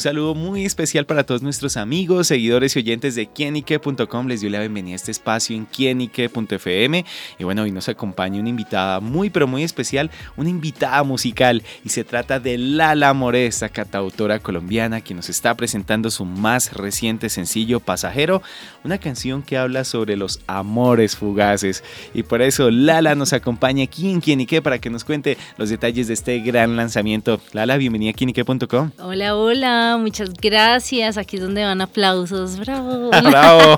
Un saludo muy especial para todos nuestros amigos, seguidores y oyentes de quienique.com. Les doy la bienvenida a este espacio en quienique.fm. Y bueno, hoy nos acompaña una invitada muy, pero muy especial, una invitada musical. Y se trata de Lala Moresa, catautora colombiana, que nos está presentando su más reciente sencillo, Pasajero, una canción que habla sobre los amores fugaces. Y por eso Lala nos acompaña aquí en Quienique para que nos cuente los detalles de este gran lanzamiento. Lala, bienvenida a quienique.com. Hola, hola muchas gracias. Aquí es donde van aplausos. Bravo. Bravo.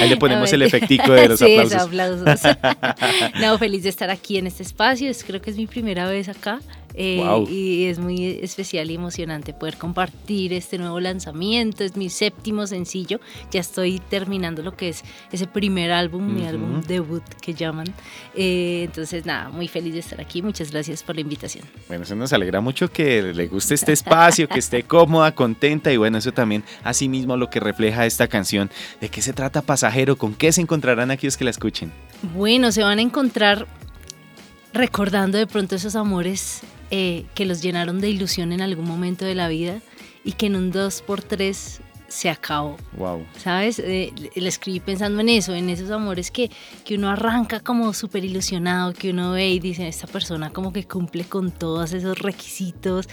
Ahí le ponemos el efectico de los sí, aplausos. aplausos. no, feliz de estar aquí en este espacio. Creo que es mi primera vez acá. Eh, y es muy especial y emocionante poder compartir este nuevo lanzamiento. Es mi séptimo sencillo. Ya estoy terminando lo que es ese primer álbum, mi álbum debut que llaman. Eh, entonces, nada, muy feliz de estar aquí. Muchas gracias por la invitación. Bueno, eso nos alegra mucho que le guste este espacio, que esté cómoda, contenta y bueno, eso también asimismo lo que refleja esta canción. ¿De qué se trata Pasajero? ¿Con qué se encontrarán aquellos que la escuchen? Bueno, se van a encontrar recordando de pronto esos amores eh, que los llenaron de ilusión en algún momento de la vida y que en un 2x3 se acabó. Wow. ¿Sabes? Eh, le escribí pensando en eso, en esos amores que, que uno arranca como súper ilusionado, que uno ve y dice, esta persona como que cumple con todos esos requisitos,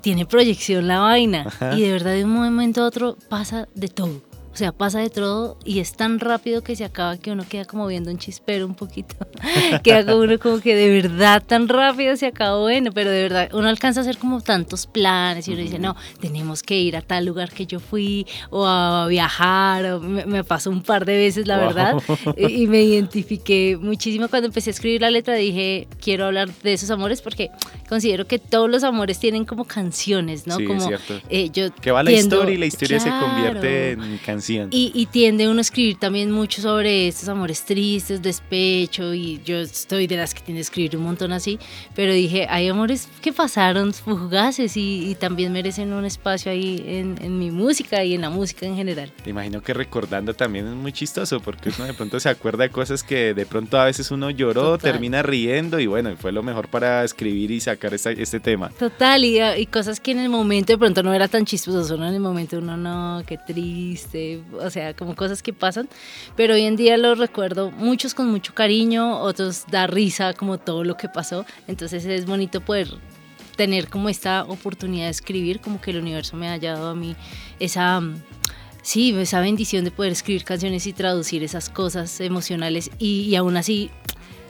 tiene proyección la vaina. Y de verdad de un momento a otro pasa de todo. O sea, pasa de todo y es tan rápido que se acaba que uno queda como viendo un chispero un poquito. queda como uno como que de verdad tan rápido se acabó, bueno, pero de verdad uno alcanza a hacer como tantos planes y uno dice, no, tenemos que ir a tal lugar que yo fui o a viajar. O me, pasó un par de veces, la verdad, y, me identifiqué muchísimo cuando empecé a escribir la letra. Dije, quiero hablar de esos amores porque considero que todos los amores tienen como canciones, ¿no? Sí, como, es cierto. Eh, yo que va la historia y la historia se convierte en canción y, tiende uno a escribir también mucho sobre estos amores tristes, despecho, y yo estoy de las que tiende a escribir un montón así, pero dije, hay amores que pasaron fugaces y, también merecen un espacio ahí en, mi música y en la música en general. Te imagino que recordando también es muy chistoso, porque uno de pronto se acuerda de cosas que de pronto a veces uno lloró, termina riendo, y bueno, fue lo mejor para escribir y sacar este tema. Total, y, y cosas que en el momento de pronto no era tan chistoso, solo en el momento uno no, qué triste, o sea, como cosas que pasan, pero hoy en día los recuerdo muchos con mucho cariño, otros da risa como todo lo que pasó, entonces es bonito poder tener como esta oportunidad de escribir, como que el universo me haya dado a mí esa... Sí, esa bendición de poder escribir canciones y traducir esas cosas emocionales y, y aún así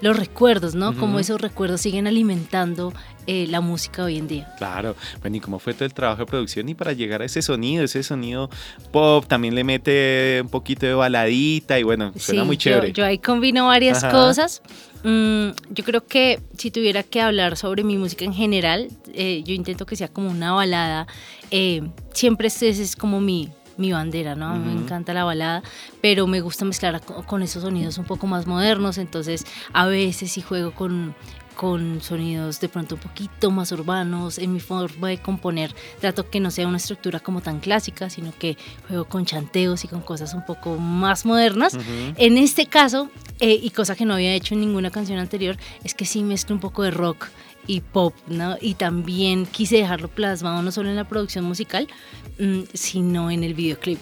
los recuerdos, ¿no? Como esos recuerdos siguen alimentando eh, la música hoy en día. Claro, bueno, y cómo fue todo el trabajo de producción y para llegar a ese sonido, ese sonido pop, también le mete un poquito de baladita y bueno, suena muy chévere. Yo, ahí combino varias cosas. Mm, yo creo que si tuviera que hablar sobre mi música en general, eh, yo intento que sea como una balada. Eh, siempre ese es como mi, mi bandera, ¿no? Me encanta la balada, pero me gusta mezclar con esos sonidos un poco más modernos, entonces a veces sí juego con con sonidos de pronto un poquito más urbanos, en mi forma de componer trato que no sea una estructura como tan clásica, sino que juego con chanteos y con cosas un poco más modernas. En este caso, eh, y cosa que no había hecho en ninguna canción anterior, es que sí mezclo un poco de rock y pop, ¿no? Y también quise dejarlo plasmado no solo en la producción musical, mm, sino en el videoclip.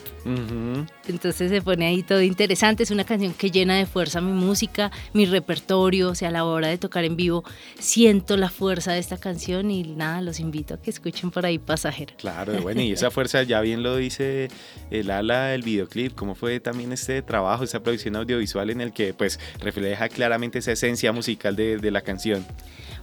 Entonces se pone ahí todo interesante, es una canción que llena de fuerza mi música, mi repertorio, o sea, a la hora de tocar en vivo siento la fuerza de esta canción y nada, los invito a que escuchen por ahí Pasajero. Claro, bueno, y esa fuerza ya bien lo dice el ala del videoclip, cómo fue también este trabajo, esa producción audiovisual en el que pues refleja claramente esa esencia musical de, de la canción.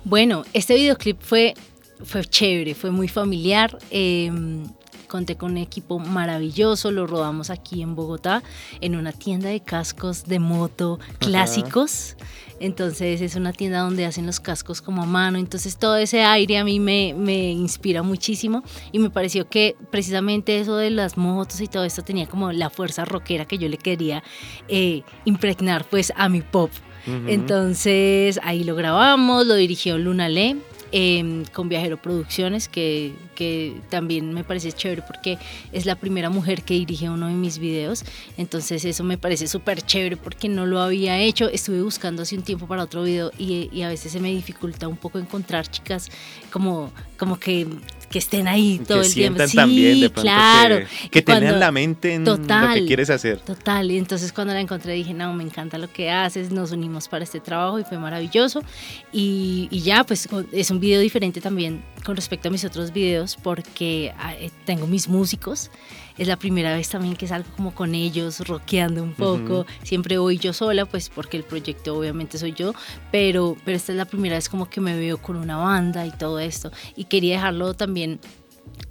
Bueno, este videoclip fue, fue chévere, fue muy familiar. Em, conté con un equipo maravilloso, lo rodamos aquí en Bogotá, en una tienda de cascos de moto clásicos. Entonces es una tienda donde hacen los cascos como a mano. Entonces todo ese aire a mí me, me, inspira muchísimo y me pareció que precisamente eso de las motos y todo esto tenía como la fuerza rockera que yo le quería eh, impregnar pues a mi pop. Entonces ahí lo grabamos, lo dirigió Luna Le. em, con Viajero Producciones, que, que también me parece chévere porque es la primera mujer que dirige uno de mis videos. Entonces eso me parece súper chévere porque no lo había hecho. Estuve buscando hace un tiempo para otro video y, y a veces se me dificulta un poco encontrar chicas como, como que que estén ahí todo el tiempo. Sí, también de claro. Que, tengan la mente en lo que quieres hacer. Total, y entonces cuando la encontré dije, no, me encanta lo que haces, nos unimos para este trabajo y fue maravilloso. Y, y ya, pues es un video diferente también con respecto a mis otros videos porque ah, eh, tengo mis músicos es la primera vez también que salgo como con ellos, rockeando un poco. Siempre voy yo sola, pues porque el proyecto obviamente soy yo, pero, pero esta es la primera vez como que me veo con una banda y todo esto. Y quería dejarlo también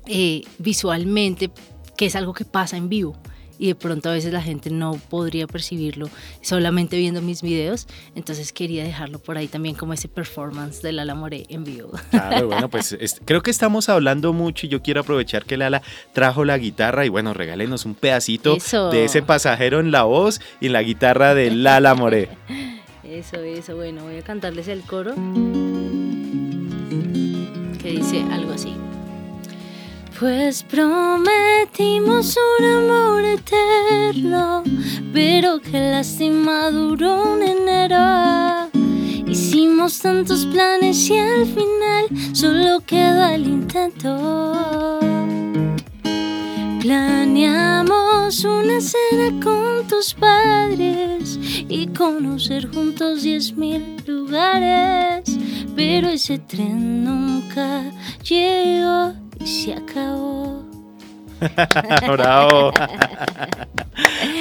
eh, visualmente, que es algo que pasa en vivo y de pronto a veces la gente no podría percibirlo solamente viendo mis videos, entonces quería dejarlo por ahí también como ese performance de Lala More en vivo. Claro, bueno, pues creo que estamos hablando mucho y yo quiero aprovechar que Lala trajo la guitarra y bueno, regálenos un pedacito de ese pasajero en la voz y en la guitarra de Lala More. Eso, eso, bueno, voy a cantarles el coro que dice algo así. Pues prometimos un amor eterno, pero que lástima duró un enero. Hicimos tantos planes y al final solo queda el intento. Planeamos una cena con tus padres y conocer juntos diez mil lugares, pero ese tren nunca llegó se acabó. Bravo.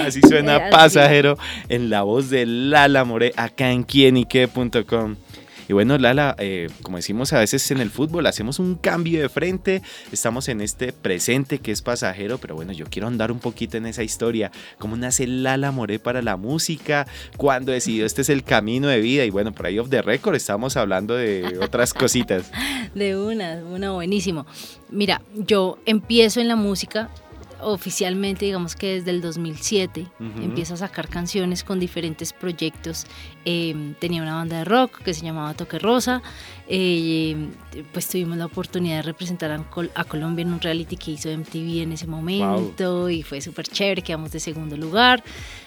Así suena pasajero en la voz de Lala More acá en quienique.com. Y bueno, Lala, eh, como decimos a veces en el fútbol, hacemos un cambio de frente, estamos en este presente que es pasajero, pero bueno, yo quiero andar un poquito en esa historia, cómo nace Lala Moré para la música, cuando decidió este es el camino de vida y bueno, por ahí off the record estamos hablando de otras cositas. De una, una buenísimo. Mira, yo empiezo en la música oficialmente, digamos que desde el 2007, empiezo a sacar canciones con diferentes proyectos. Em, tenía una banda de rock que se llamaba Toque Rosa. Eh, pues tuvimos la oportunidad de representar a, Colombia en un reality que hizo MTV en ese momento y fue súper chévere, quedamos de segundo lugar.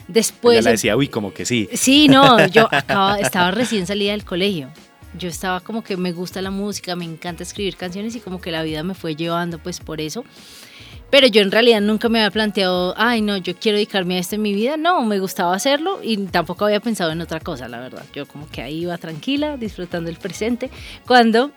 Después... la decía, uy, como que sí. Sí, no, yo estaba recién salida del colegio yo estaba como que me gusta la música, me encanta escribir canciones y como que la vida me fue llevando pues por eso. Pero yo en realidad nunca me había planteado, ay, no, yo quiero dedicarme a esto en mi vida. No, me gustaba hacerlo y tampoco había pensado en otra cosa, la verdad. Yo como que ahí iba tranquila, disfrutando el presente. Cuando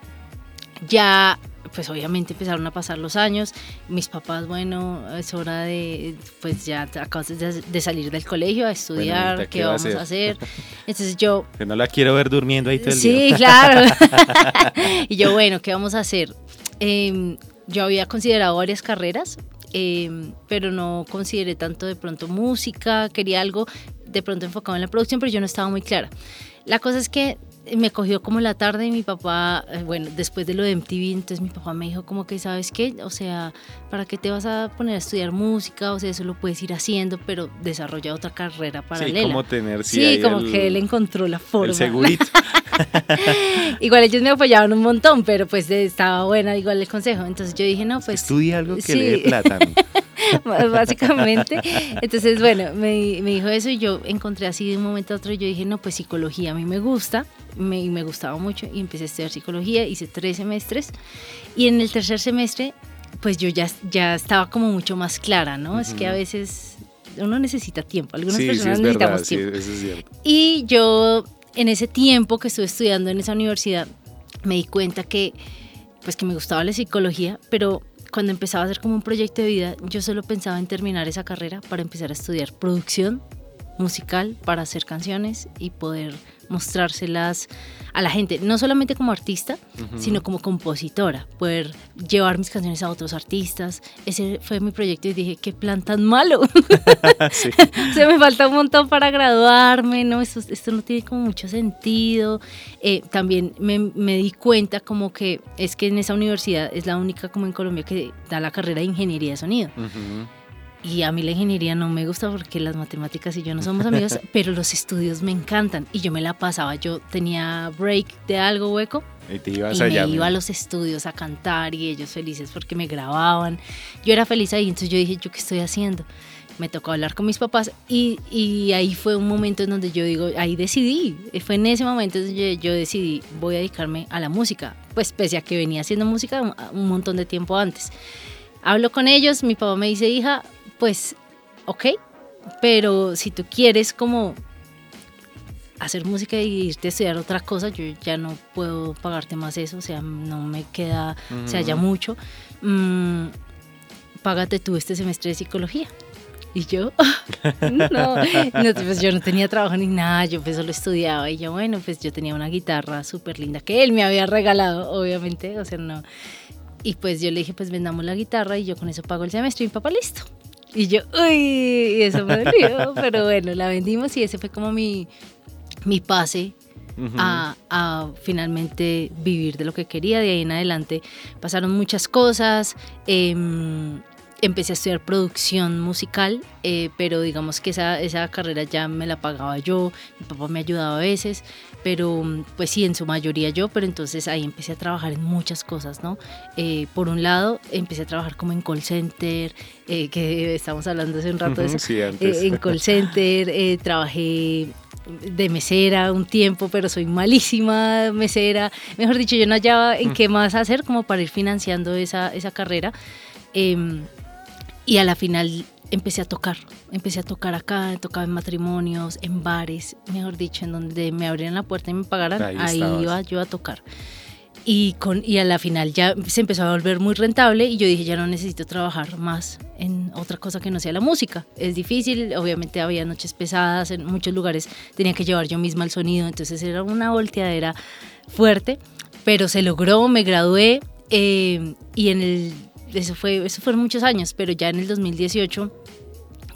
ya, pues obviamente empezaron a pasar los años. Mis papás, bueno, es hora de, pues ya acabas de, salir del colegio a estudiar, ¿qué, vamos a hacer? Entonces yo... Que no la quiero ver durmiendo ahí todo el día. Sí, claro. y yo, bueno, ¿qué vamos a hacer? Eh, yo había considerado varias carreras, em, pero no consideré tanto de pronto música, quería algo de pronto enfocado en la producción, pero yo no estaba muy clara. La cosa es que me cogió como la tarde y mi papá, eh, bueno, después de lo de MTV, entonces mi papá me dijo como que, ¿sabes qué? O sea, ¿para qué te vas a poner a estudiar música? O sea, eso lo puedes ir haciendo, pero desarrolla otra carrera paralela. Sí, como tener, sí, como que él encontró la forma. El segurito. igual ellos me apoyaban un montón, pero pues estaba buena igual el consejo. Entonces yo dije, no, pues... Estudia algo que le dé plata. básicamente. Entonces, bueno, me, me, dijo eso y yo encontré así de un momento a otro y yo dije, no, pues psicología a mí me gusta, me, me gustaba mucho y empecé a estudiar psicología, hice tres semestres y en el tercer semestre, pues yo ya, ya estaba como mucho más clara, ¿no? Es que a veces uno necesita tiempo, algunas personas necesitamos tiempo. Y yo en ese tiempo que estuve estudiando en esa universidad, me di cuenta que pues que me gustaba la psicología, pero cuando empezaba a hacer como un proyecto de vida, yo solo pensaba en terminar esa carrera para empezar a estudiar producción musical para hacer canciones y poder mostrárselas a la gente, no solamente como artista, sino como compositora, poder llevar mis canciones a otros artistas. Ese fue mi proyecto y dije, qué plan tan malo. Se me falta un montón para graduarme, ¿no? Esto, esto no tiene como mucho sentido. Eh, también me, me, di cuenta como que es que en esa universidad es la única como en Colombia que da la carrera de ingeniería de sonido. Y a mí la ingeniería no me gusta porque las matemáticas y yo no somos amigos, pero los estudios me encantan. Y yo me la pasaba, yo tenía break de algo hueco Y te ibas y allá. me iba a los estudios a cantar y ellos felices porque me grababan. Yo era feliz ahí, entonces yo dije, ¿yo qué estoy haciendo? Me tocó hablar con mis papás y, y ahí fue un momento en donde yo digo, ahí decidí, fue en ese momento donde yo, yo decidí, voy a dedicarme a la música, pues pese a que venía haciendo música un, un montón de tiempo antes. Hablo con ellos, mi papá me dice, hija, pues, ok, pero si tú quieres como hacer música y irte a estudiar otra cosa, yo ya no puedo pagarte más eso, o sea, no me queda, o sea, ya mucho. Mm, págate tú este semestre de psicología. Y yo, no, no, pues yo no tenía trabajo ni nada, yo pues solo estudiaba y yo, bueno, pues yo tenía una guitarra súper linda que él me había regalado, obviamente, o sea, no. Y pues yo le dije, pues vendamos la guitarra y yo con eso pago el semestre y mi papá listo. Y yo, uy, y eso me dolió, pero bueno, la vendimos y ese fue como mi, mi pase a, a finalmente vivir de lo que quería. De ahí en adelante pasaron muchas cosas. em, empecé a estudiar producción musical, eh, pero digamos que esa, esa carrera ya me la pagaba yo, mi papá me ayudaba a veces, pero pues sí, en su mayoría yo, pero entonces ahí empecé a trabajar en muchas cosas, ¿no? Eh, por un lado, empecé a trabajar como en call center, eh, que estamos hablando hace un rato de eso, sí, antes. eh, en call center, trabajé de mesera un tiempo, pero soy malísima mesera. Mejor dicho, yo no hallaba en qué más hacer como para ir financiando esa, esa carrera. Em, y a la final empecé a tocar. Empecé a tocar acá, tocaba en matrimonios, en bares, mejor dicho, en donde me abrieran la puerta y me pagaran, Ahí iba yo a tocar. Y, con, y a la final ya se empezó a volver muy rentable y yo dije, ya no necesito trabajar más en otra cosa que no sea la música. Es difícil, obviamente había noches pesadas, en muchos lugares tenía que llevar yo misma el sonido, entonces era una volteadera fuerte, pero se logró, me gradué eh, y en el, eso, fue, eso fueron muchos años, pero ya en el 2018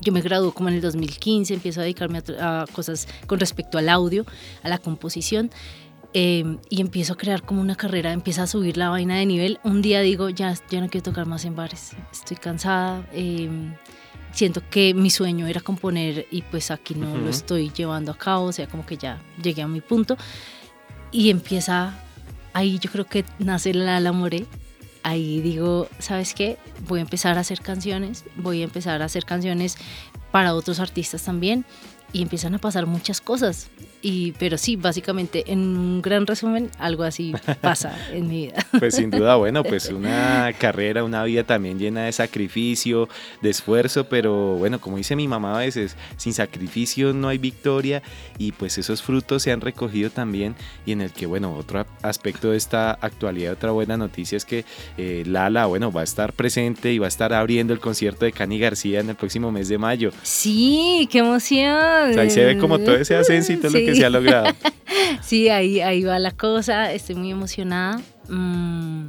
yo me gradué como en el 2015, empiezo a dedicarme a, a cosas con respecto al audio, a la composición. eh, y empiezo a crear como una carrera, empieza a subir la vaina de nivel. Un día digo, ya, ya no quiero tocar más en bares, estoy cansada, eh, siento que mi sueño era componer y pues aquí no Ujú. lo estoy llevando a cabo, o sea, como que ya llegué a mi punto. Y empieza, ahí yo creo que nace la la More, ahí digo, ¿sabes qué? Voy a empezar a hacer canciones, voy a empezar a hacer canciones para otros artistas también y empiezan a pasar muchas cosas. Y, pero sí, básicamente, en un gran resumen, algo así pasa en mi vida. Pues sin duda, bueno, pues una carrera, una vida también llena de sacrificio, de esfuerzo, pero bueno, como dice mi mamá a veces, sin sacrificio no hay victoria y pues esos frutos se han recogido también y en el que, bueno, otro aspecto de esta actualidad, otra buena noticia es que eh, Lala, bueno, va a estar presente y va a estar abriendo el concierto de Cani García en el próximo mes de mayo. Sí, qué emoción. O sea, ahí se ve como todo ese ascenso y todo lo que Sí. ahí, ahí va la cosa, estoy muy emocionada. Mm,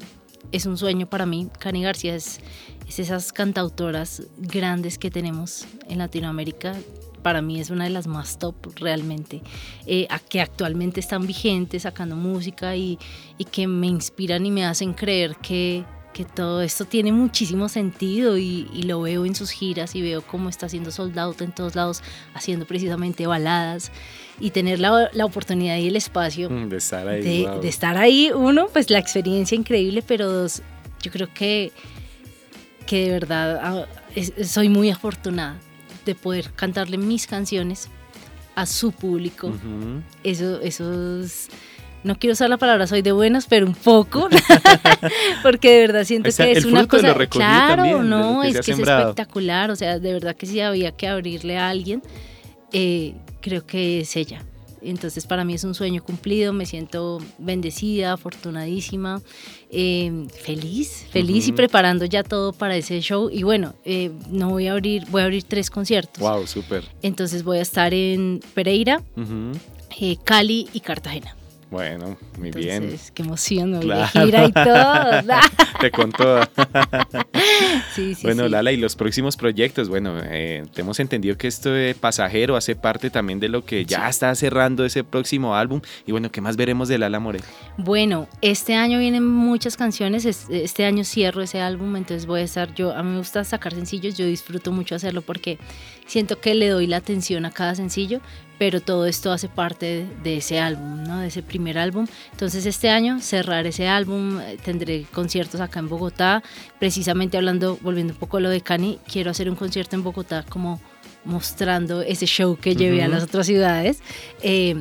es un sueño para mí. Cani García es, es esas cantautoras grandes que tenemos en Latinoamérica. Para mí es una de las más top realmente, eh, a que actualmente están vigentes sacando música y, y que me inspiran y me hacen creer que, que todo esto tiene muchísimo sentido y, y lo veo en sus giras y veo cómo está haciendo sold out en todos lados, haciendo precisamente baladas y tener la, la oportunidad y el espacio Mm, De estar ahí. de, wow. de estar ahí, uno, pues la experiencia increíble, pero dos, yo creo que, que de verdad ah, soy muy afortunada de poder cantarle mis canciones a su público. Ujú. Eso, eso es- no quiero usar la palabra soy de buenas, pero un poco, porque de verdad siento Ahí está que es una cosa, claro, también, no, que es que es espectacular, o sea, de verdad que si había que abrirle a alguien, eh, creo que es ella. Entonces para mí es un sueño cumplido, me siento bendecida, afortunadísima, eh, feliz, feliz y preparando ya todo para ese show. Y bueno, eh, no voy a abrir, voy a abrir tres conciertos. Wow, súper. Entonces voy a estar en Pereira, Cali y Cartagena. Bueno, muy bien. Entonces, qué emoción, Claro. de gira y todo. Te contó. sí, sí, bueno, sí. Lala, y los próximos proyectos, bueno, eh, te hemos entendido que esto de pasajero hace parte también de lo que ya está cerrando ese próximo álbum. Y bueno, ¿qué más veremos de Lala Morel? Bueno, este año vienen muchas canciones, es- este año cierro ese álbum, entonces voy a estar yo, a mí me gusta sacar sencillos, yo disfruto mucho hacerlo porque siento que le doy la atención a cada sencillo, pero todo esto hace parte de, ese álbum, ¿no? de ese primer álbum. Entonces este año cerrar ese álbum, eh, tendré conciertos acá en Bogotá, precisamente hablando, volviendo un poco a lo de Cani, quiero hacer un concierto en Bogotá como mostrando ese show que llevé a las otras ciudades. Eh,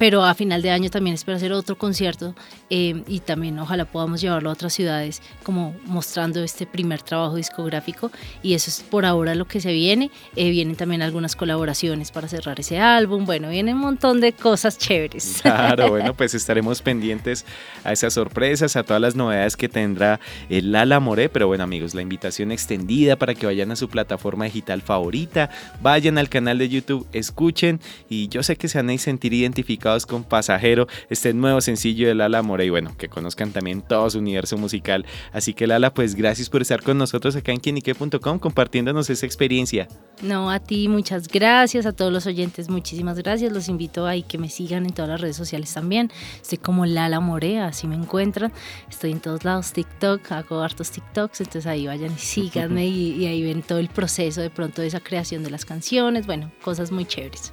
pero a final de año también espero hacer otro concierto eh, y también ojalá podamos llevarlo a otras ciudades como mostrando este primer trabajo discográfico y eso es por ahora lo que se viene. Eh, vienen también algunas colaboraciones para cerrar ese álbum, bueno, viene un montón de cosas chéveres. Claro, bueno, pues estaremos pendientes a esas sorpresas, a todas las novedades que tendrá el Lala Moré, pero bueno amigos, la invitación extendida para que vayan a su plataforma digital favorita, vayan al canal de YouTube, escuchen y yo sé que se van a sentir identificados con Pasajero, este nuevo sencillo de Lala More y bueno, que conozcan también todo su universo musical. Así que Lala, pues gracias por estar con nosotros acá en quienique.com compartiéndonos esa experiencia. No, a ti muchas gracias, a todos los oyentes muchísimas gracias. Los invito a que me sigan en todas las redes sociales también. Estoy como Lala More, así me encuentran. Estoy en todos lados, TikTok, hago hartos TikToks, entonces ahí vayan y síganme y, y ahí ven todo el proceso de pronto de esa creación de las canciones, bueno, cosas muy chéveres.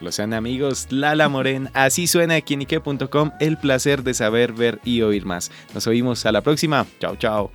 Lo sean amigos, Lala Moren, así suena aquí en el placer de saber, ver y oír más. Nos oímos a la próxima. Chao, chao.